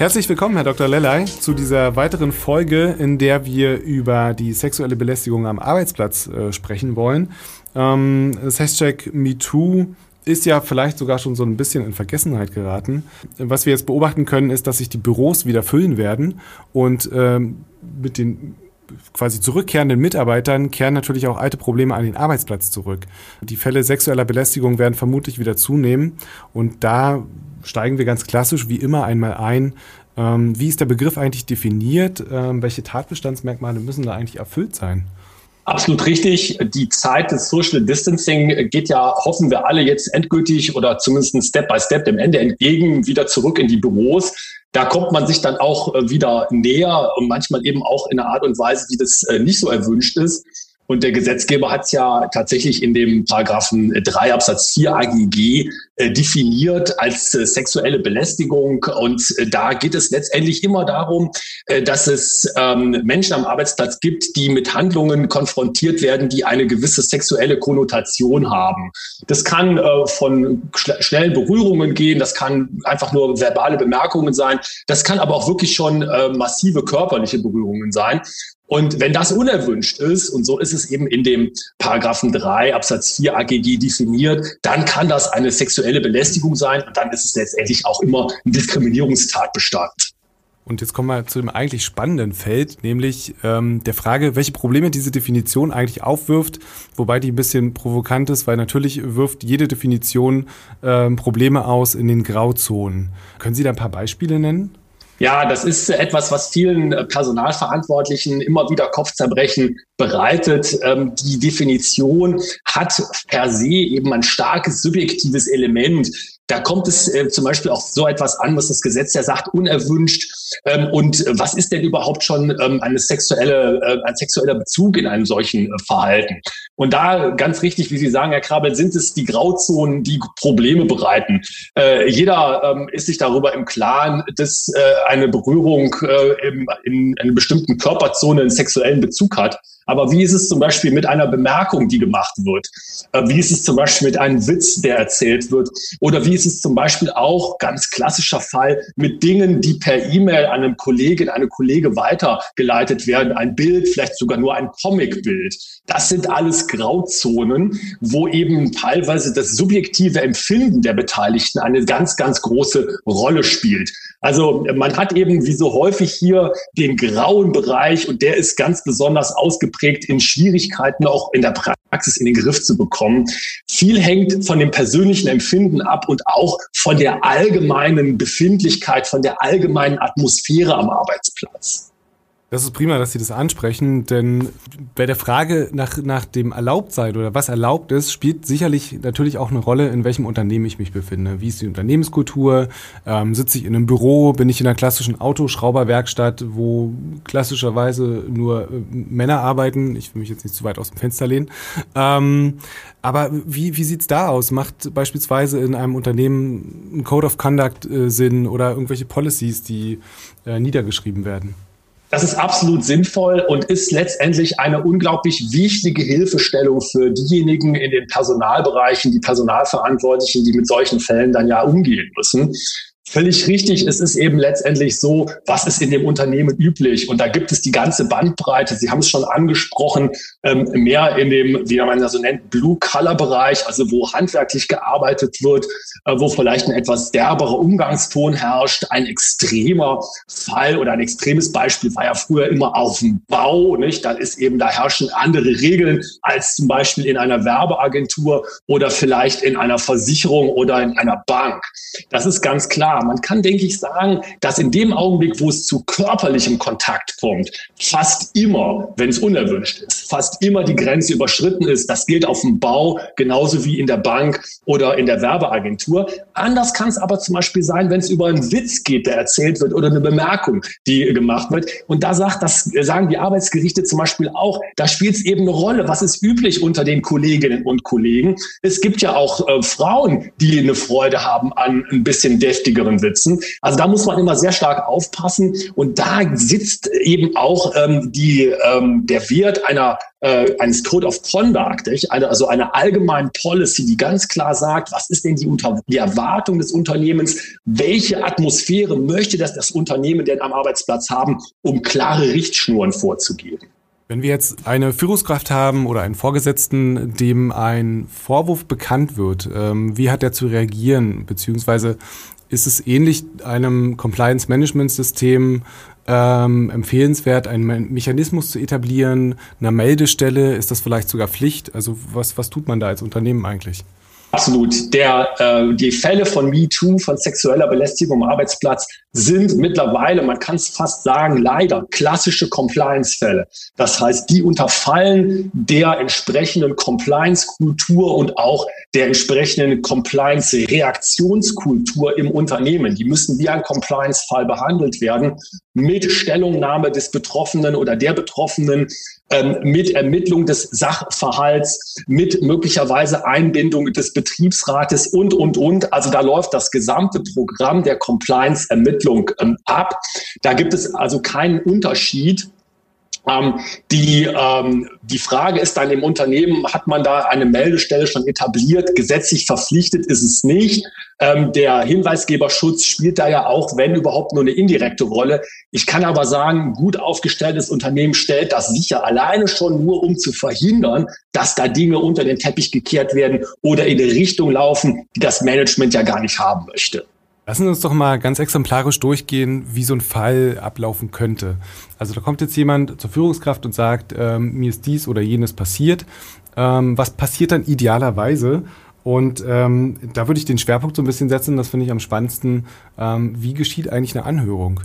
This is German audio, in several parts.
Herzlich willkommen, Herr Dr. Lellay, zu dieser weiteren Folge, in der wir über die sexuelle Belästigung am Arbeitsplatz äh, sprechen wollen. Ähm, das Hashtag MeToo ist ja vielleicht sogar schon so ein bisschen in Vergessenheit geraten. Was wir jetzt beobachten können, ist, dass sich die Büros wieder füllen werden und ähm, mit den quasi zurückkehrenden Mitarbeitern kehren natürlich auch alte Probleme an den Arbeitsplatz zurück. Die Fälle sexueller Belästigung werden vermutlich wieder zunehmen und da steigen wir ganz klassisch wie immer einmal ein. Ähm, wie ist der Begriff eigentlich definiert? Ähm, welche Tatbestandsmerkmale müssen da eigentlich erfüllt sein? Absolut richtig. Die Zeit des Social Distancing geht ja, hoffen wir alle jetzt endgültig oder zumindest Step by Step dem Ende entgegen, wieder zurück in die Büros. Da kommt man sich dann auch äh, wieder näher und manchmal eben auch in einer Art und Weise, die das äh, nicht so erwünscht ist. Und der Gesetzgeber hat es ja tatsächlich in dem Paragraphen 3 Absatz 4 AGG äh, definiert als äh, sexuelle Belästigung. Und äh, da geht es letztendlich immer darum, äh, dass es ähm, Menschen am Arbeitsplatz gibt, die mit Handlungen konfrontiert werden, die eine gewisse sexuelle Konnotation haben. Das kann äh, von schnellen Berührungen gehen, das kann einfach nur verbale Bemerkungen sein, das kann aber auch wirklich schon äh, massive körperliche Berührungen sein. Und wenn das unerwünscht ist, und so ist es eben in dem Paragraphen 3 Absatz 4 AGG definiert, dann kann das eine sexuelle Belästigung sein und dann ist es letztendlich auch immer ein Diskriminierungstatbestand. Und jetzt kommen wir zu dem eigentlich spannenden Feld, nämlich ähm, der Frage, welche Probleme diese Definition eigentlich aufwirft, wobei die ein bisschen provokant ist, weil natürlich wirft jede Definition ähm, Probleme aus in den Grauzonen. Können Sie da ein paar Beispiele nennen? Ja, das ist etwas, was vielen äh, Personalverantwortlichen immer wieder Kopfzerbrechen bereitet. Ähm, die Definition hat per se eben ein starkes subjektives Element. Da kommt es äh, zum Beispiel auch so etwas an, was das Gesetz ja sagt, unerwünscht. Ähm, und was ist denn überhaupt schon ähm, eine sexuelle, äh, ein sexueller Bezug in einem solchen äh, Verhalten? Und da ganz richtig, wie Sie sagen, Herr Krabel, sind es die Grauzonen, die Probleme bereiten. Äh, jeder ähm, ist sich darüber im Klaren, dass äh, eine Berührung äh, in, in einer bestimmten Körperzone einen sexuellen Bezug hat. Aber wie ist es zum Beispiel mit einer Bemerkung, die gemacht wird? Äh, wie ist es zum Beispiel mit einem Witz, der erzählt wird? Oder wie ist es zum Beispiel auch, ganz klassischer Fall, mit Dingen, die per E-Mail an einem Kollegen, eine Kollege weitergeleitet werden? Ein Bild, vielleicht sogar nur ein Comicbild. Das sind alles Grauzonen, wo eben teilweise das subjektive Empfinden der Beteiligten eine ganz, ganz große Rolle spielt. Also man hat eben wie so häufig hier den grauen Bereich und der ist ganz besonders ausgeprägt in Schwierigkeiten auch in der Praxis in den Griff zu bekommen. Viel hängt von dem persönlichen Empfinden ab und auch von der allgemeinen Befindlichkeit, von der allgemeinen Atmosphäre am Arbeitsplatz. Das ist prima, dass Sie das ansprechen, denn bei der Frage nach, nach dem Erlaubtsein oder was erlaubt ist, spielt sicherlich natürlich auch eine Rolle, in welchem Unternehmen ich mich befinde. Wie ist die Unternehmenskultur? Ähm, sitze ich in einem Büro? Bin ich in einer klassischen Autoschrauberwerkstatt, wo klassischerweise nur äh, Männer arbeiten? Ich will mich jetzt nicht zu weit aus dem Fenster lehnen. Ähm, aber wie, wie sieht's da aus? Macht beispielsweise in einem Unternehmen ein Code of Conduct äh, Sinn oder irgendwelche Policies, die äh, niedergeschrieben werden? Das ist absolut sinnvoll und ist letztendlich eine unglaublich wichtige Hilfestellung für diejenigen in den Personalbereichen, die Personalverantwortlichen, die mit solchen Fällen dann ja umgehen müssen. Völlig richtig. Es ist eben letztendlich so, was ist in dem Unternehmen üblich? Und da gibt es die ganze Bandbreite. Sie haben es schon angesprochen, ähm, mehr in dem, wie man das so nennt, Blue-Color-Bereich, also wo handwerklich gearbeitet wird, äh, wo vielleicht ein etwas derberer Umgangston herrscht. Ein extremer Fall oder ein extremes Beispiel war ja früher immer auf dem Bau, nicht? Da ist eben, da herrschen andere Regeln als zum Beispiel in einer Werbeagentur oder vielleicht in einer Versicherung oder in einer Bank. Das ist ganz klar. Man kann, denke ich, sagen, dass in dem Augenblick, wo es zu körperlichem Kontakt kommt, fast immer, wenn es unerwünscht ist, fast immer die Grenze überschritten ist. Das gilt auf dem Bau genauso wie in der Bank oder in der Werbeagentur. Anders kann es aber zum Beispiel sein, wenn es über einen Witz geht, der erzählt wird oder eine Bemerkung, die gemacht wird. Und da sagt das, sagen die Arbeitsgerichte zum Beispiel auch, da spielt es eben eine Rolle. Was ist üblich unter den Kolleginnen und Kollegen? Es gibt ja auch äh, Frauen, die eine Freude haben an ein bisschen deftigeren Witzen. Also da muss man immer sehr stark aufpassen. Und da sitzt eben auch ähm, die, ähm, der Wert einer äh, eines Code of Conduct, also eine allgemeine Policy, die ganz klar sagt, was ist denn die, Unter die Erwartung des Unternehmens, welche Atmosphäre möchte das, das Unternehmen denn am Arbeitsplatz haben, um klare Richtschnuren vorzugeben. Wenn wir jetzt eine Führungskraft haben oder einen Vorgesetzten, dem ein Vorwurf bekannt wird, ähm, wie hat er zu reagieren? Beziehungsweise ist es ähnlich einem Compliance-Management-System ähm, empfehlenswert, einen Mechanismus zu etablieren, eine Meldestelle? Ist das vielleicht sogar Pflicht? Also was, was tut man da als Unternehmen eigentlich? Absolut. Der, äh, die Fälle von MeToo, von sexueller Belästigung am Arbeitsplatz sind mittlerweile, man kann es fast sagen, leider klassische Compliance-Fälle. Das heißt, die unterfallen der entsprechenden Compliance-Kultur und auch der entsprechenden Compliance-Reaktionskultur im Unternehmen. Die müssen wie ein Compliance-Fall behandelt werden mit Stellungnahme des Betroffenen oder der Betroffenen, ähm, mit Ermittlung des Sachverhalts, mit möglicherweise Einbindung des Betriebsrates und, und, und. Also da läuft das gesamte Programm der Compliance-Ermittlung ähm, ab. Da gibt es also keinen Unterschied ähm, die, ähm, die Frage ist dann im Unternehmen, hat man da eine Meldestelle schon etabliert? Gesetzlich verpflichtet ist es nicht. Ähm, der Hinweisgeberschutz spielt da ja auch, wenn überhaupt, nur eine indirekte Rolle. Ich kann aber sagen, gut aufgestelltes Unternehmen stellt das sicher alleine schon nur, um zu verhindern, dass da Dinge unter den Teppich gekehrt werden oder in eine Richtung laufen, die das Management ja gar nicht haben möchte. Lassen Sie uns doch mal ganz exemplarisch durchgehen, wie so ein Fall ablaufen könnte. Also da kommt jetzt jemand zur Führungskraft und sagt, ähm, mir ist dies oder jenes passiert. Ähm, was passiert dann idealerweise? Und ähm, da würde ich den Schwerpunkt so ein bisschen setzen, das finde ich am spannendsten. Ähm, wie geschieht eigentlich eine Anhörung?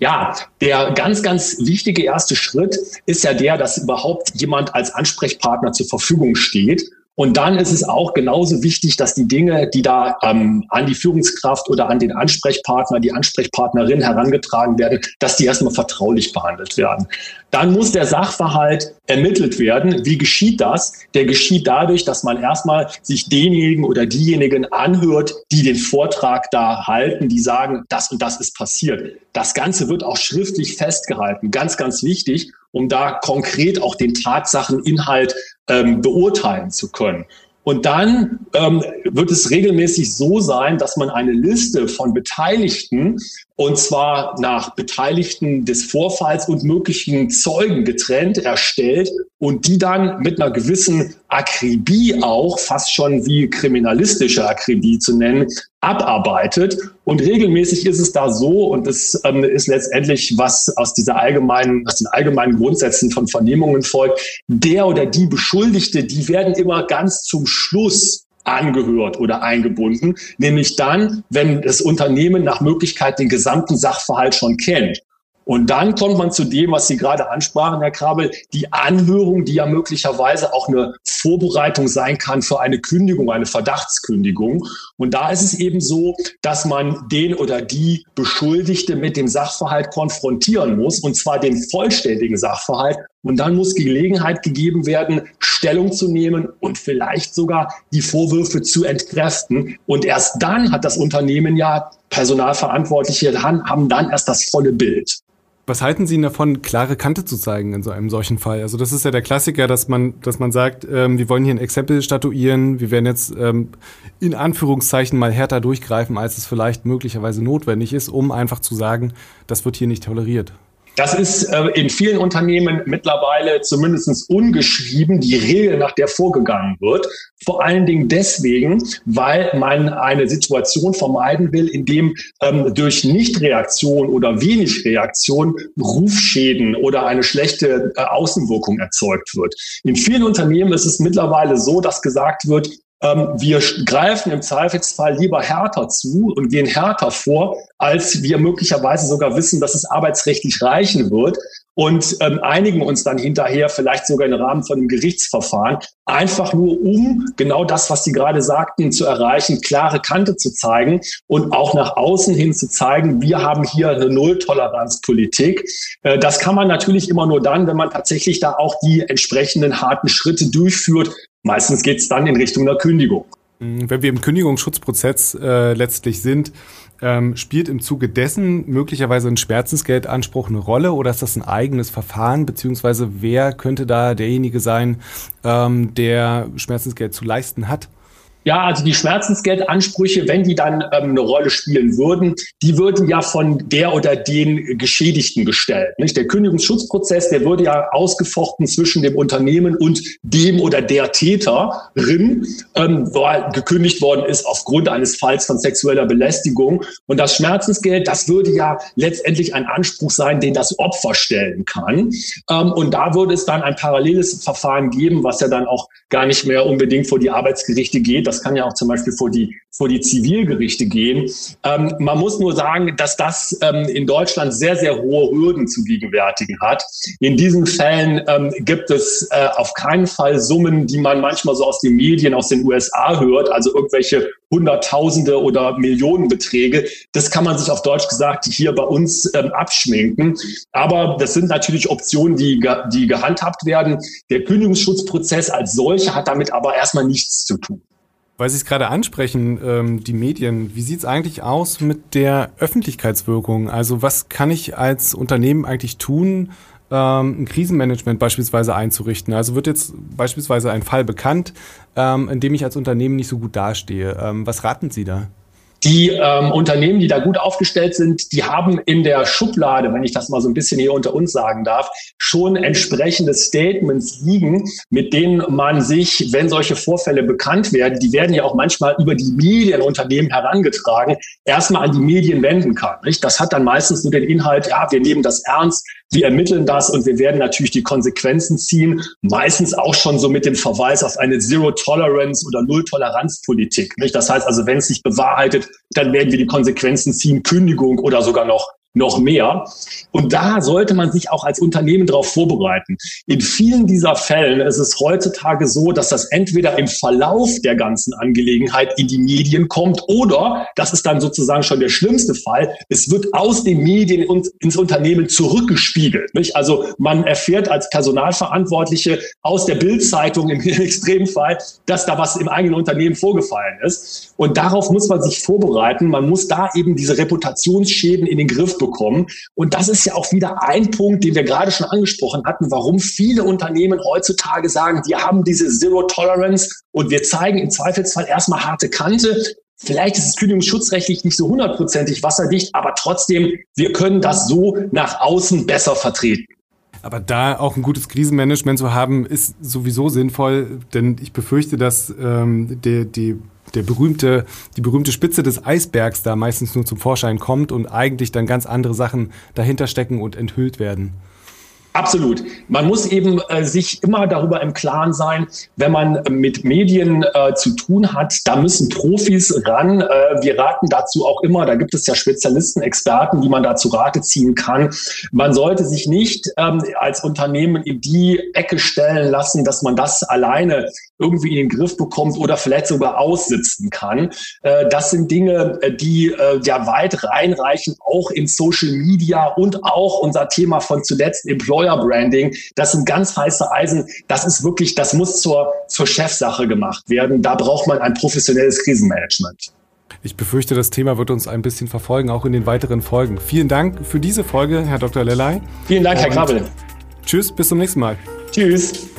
Ja, der ganz, ganz wichtige erste Schritt ist ja der, dass überhaupt jemand als Ansprechpartner zur Verfügung steht und dann ist es auch genauso wichtig, dass die Dinge, die da ähm, an die Führungskraft oder an den Ansprechpartner, die Ansprechpartnerin herangetragen werden, dass die erstmal vertraulich behandelt werden. Dann muss der Sachverhalt ermittelt werden. Wie geschieht das? Der geschieht dadurch, dass man erstmal sich denjenigen oder diejenigen anhört, die den Vortrag da halten, die sagen, das und das ist passiert. Das Ganze wird auch schriftlich festgehalten. Ganz, ganz wichtig, um da konkret auch den Tatsacheninhalt ähm, beurteilen zu können. Und dann ähm, wird es regelmäßig so sein, dass man eine Liste von Beteiligten, und zwar nach Beteiligten des Vorfalls und möglichen Zeugen getrennt, erstellt und die dann mit einer gewissen Akribie auch, fast schon wie kriminalistische Akribie zu nennen, abarbeitet. Und regelmäßig ist es da so, und das ähm, ist letztendlich, was aus dieser allgemeinen, aus den allgemeinen Grundsätzen von Vernehmungen folgt, der oder die Beschuldigte, die werden immer ganz zum Schluss angehört oder eingebunden, nämlich dann, wenn das Unternehmen nach Möglichkeit den gesamten Sachverhalt schon kennt. Und dann kommt man zu dem, was Sie gerade ansprachen, Herr Krabel, die Anhörung, die ja möglicherweise auch eine Vorbereitung sein kann für eine Kündigung, eine Verdachtskündigung. Und da ist es eben so, dass man den oder die Beschuldigte mit dem Sachverhalt konfrontieren muss, und zwar den vollständigen Sachverhalt. Und dann muss Gelegenheit gegeben werden, Stellung zu nehmen und vielleicht sogar die Vorwürfe zu entkräften. Und erst dann hat das Unternehmen ja Personalverantwortliche haben dann erst das volle Bild. Was halten Sie davon, klare Kante zu zeigen in so einem solchen Fall? Also das ist ja der Klassiker, dass man, dass man sagt, ähm, wir wollen hier ein Exempel statuieren, wir werden jetzt ähm, in Anführungszeichen mal härter durchgreifen, als es vielleicht möglicherweise notwendig ist, um einfach zu sagen, das wird hier nicht toleriert. Das ist äh, in vielen Unternehmen mittlerweile zumindest ungeschrieben die Regel, nach der vorgegangen wird. Vor allen Dingen deswegen, weil man eine Situation vermeiden will, in dem ähm, durch Nichtreaktion oder wenig Reaktion Rufschäden oder eine schlechte äh, Außenwirkung erzeugt wird. In vielen Unternehmen ist es mittlerweile so, dass gesagt wird, wir greifen im Zweifelsfall lieber härter zu und gehen härter vor, als wir möglicherweise sogar wissen, dass es arbeitsrechtlich reichen wird und ähm, einigen uns dann hinterher vielleicht sogar im Rahmen von einem Gerichtsverfahren, einfach nur um genau das, was Sie gerade sagten, zu erreichen, klare Kante zu zeigen und auch nach außen hin zu zeigen, wir haben hier eine Nulltoleranzpolitik. Äh, das kann man natürlich immer nur dann, wenn man tatsächlich da auch die entsprechenden harten Schritte durchführt. Meistens geht es dann in Richtung einer Kündigung. Wenn wir im Kündigungsschutzprozess äh, letztlich sind, ähm, spielt im Zuge dessen möglicherweise ein Schmerzensgeldanspruch eine Rolle oder ist das ein eigenes Verfahren, beziehungsweise wer könnte da derjenige sein, ähm, der Schmerzensgeld zu leisten hat? Ja, also die Schmerzensgeldansprüche, wenn die dann ähm, eine Rolle spielen würden, die würden ja von der oder den Geschädigten gestellt. Nicht? Der Kündigungsschutzprozess, der würde ja ausgefochten zwischen dem Unternehmen und dem oder der Täterin, ähm, wo gekündigt worden ist aufgrund eines Falls von sexueller Belästigung. Und das Schmerzensgeld, das würde ja letztendlich ein Anspruch sein, den das Opfer stellen kann. Ähm, und da würde es dann ein paralleles Verfahren geben, was ja dann auch gar nicht mehr unbedingt vor die Arbeitsgerichte geht. Das das kann ja auch zum Beispiel vor die, vor die Zivilgerichte gehen. Ähm, man muss nur sagen, dass das ähm, in Deutschland sehr, sehr hohe Hürden zu gegenwärtigen hat. In diesen Fällen ähm, gibt es äh, auf keinen Fall Summen, die man manchmal so aus den Medien aus den USA hört, also irgendwelche Hunderttausende oder Millionenbeträge. Das kann man sich auf Deutsch gesagt hier bei uns ähm, abschminken. Aber das sind natürlich Optionen, die, die gehandhabt werden. Der Kündigungsschutzprozess als solcher hat damit aber erstmal nichts zu tun. Weil Sie es gerade ansprechen, ähm, die Medien, wie sieht es eigentlich aus mit der Öffentlichkeitswirkung? Also was kann ich als Unternehmen eigentlich tun, ähm, ein Krisenmanagement beispielsweise einzurichten? Also wird jetzt beispielsweise ein Fall bekannt, ähm, in dem ich als Unternehmen nicht so gut dastehe. Ähm, was raten Sie da? Die ähm, Unternehmen, die da gut aufgestellt sind, die haben in der Schublade, wenn ich das mal so ein bisschen hier unter uns sagen darf, schon entsprechende Statements liegen, mit denen man sich, wenn solche Vorfälle bekannt werden, die werden ja auch manchmal über die Medienunternehmen herangetragen, erstmal an die Medien wenden kann. Nicht? Das hat dann meistens nur den Inhalt, ja, wir nehmen das ernst, wir ermitteln das und wir werden natürlich die Konsequenzen ziehen, meistens auch schon so mit dem Verweis auf eine Zero-Tolerance oder Null-Toleranz-Politik. Das heißt also, wenn es sich bewahrheitet, dann werden wir die Konsequenzen ziehen, Kündigung oder sogar noch noch mehr. Und da sollte man sich auch als Unternehmen darauf vorbereiten. In vielen dieser Fällen ist es heutzutage so, dass das entweder im Verlauf der ganzen Angelegenheit in die Medien kommt oder, das ist dann sozusagen schon der schlimmste Fall, es wird aus den Medien ins Unternehmen zurückgespiegelt. Nicht? Also man erfährt als Personalverantwortliche aus der Bildzeitung im Extremfall, dass da was im eigenen Unternehmen vorgefallen ist. Und darauf muss man sich vorbereiten. Man muss da eben diese Reputationsschäden in den Griff bekommen bekommen. Und das ist ja auch wieder ein Punkt, den wir gerade schon angesprochen hatten, warum viele Unternehmen heutzutage sagen, wir haben diese Zero Tolerance und wir zeigen im Zweifelsfall erstmal harte Kante. Vielleicht ist es kündigungsschutzrechtlich nicht so hundertprozentig wasserdicht, aber trotzdem, wir können das so nach außen besser vertreten. Aber da auch ein gutes Krisenmanagement zu haben, ist sowieso sinnvoll, denn ich befürchte, dass ähm, der, die der berühmte, die berühmte Spitze des Eisbergs da meistens nur zum Vorschein kommt und eigentlich dann ganz andere Sachen dahinter stecken und enthüllt werden. Absolut. Man muss eben äh, sich immer darüber im Klaren sein, wenn man mit Medien äh, zu tun hat, da müssen Profis ran. Äh, wir raten dazu auch immer, da gibt es ja Spezialisten, Experten, die man dazu Rate ziehen kann. Man sollte sich nicht ähm, als Unternehmen in die Ecke stellen lassen, dass man das alleine irgendwie in den Griff bekommt oder vielleicht sogar aussitzen kann. Äh, das sind Dinge, äh, die äh, ja weit reinreichen, auch in Social Media und auch unser Thema von zuletzt Employer Branding. Das sind ganz heiße Eisen. Das ist wirklich, das muss zur, zur Chefsache gemacht werden. Da braucht man ein professionelles Krisenmanagement. Ich befürchte, das Thema wird uns ein bisschen verfolgen, auch in den weiteren Folgen. Vielen Dank für diese Folge, Herr Dr. Lellay. Vielen Dank, Herr Krabbel. Tschüss, bis zum nächsten Mal. Tschüss.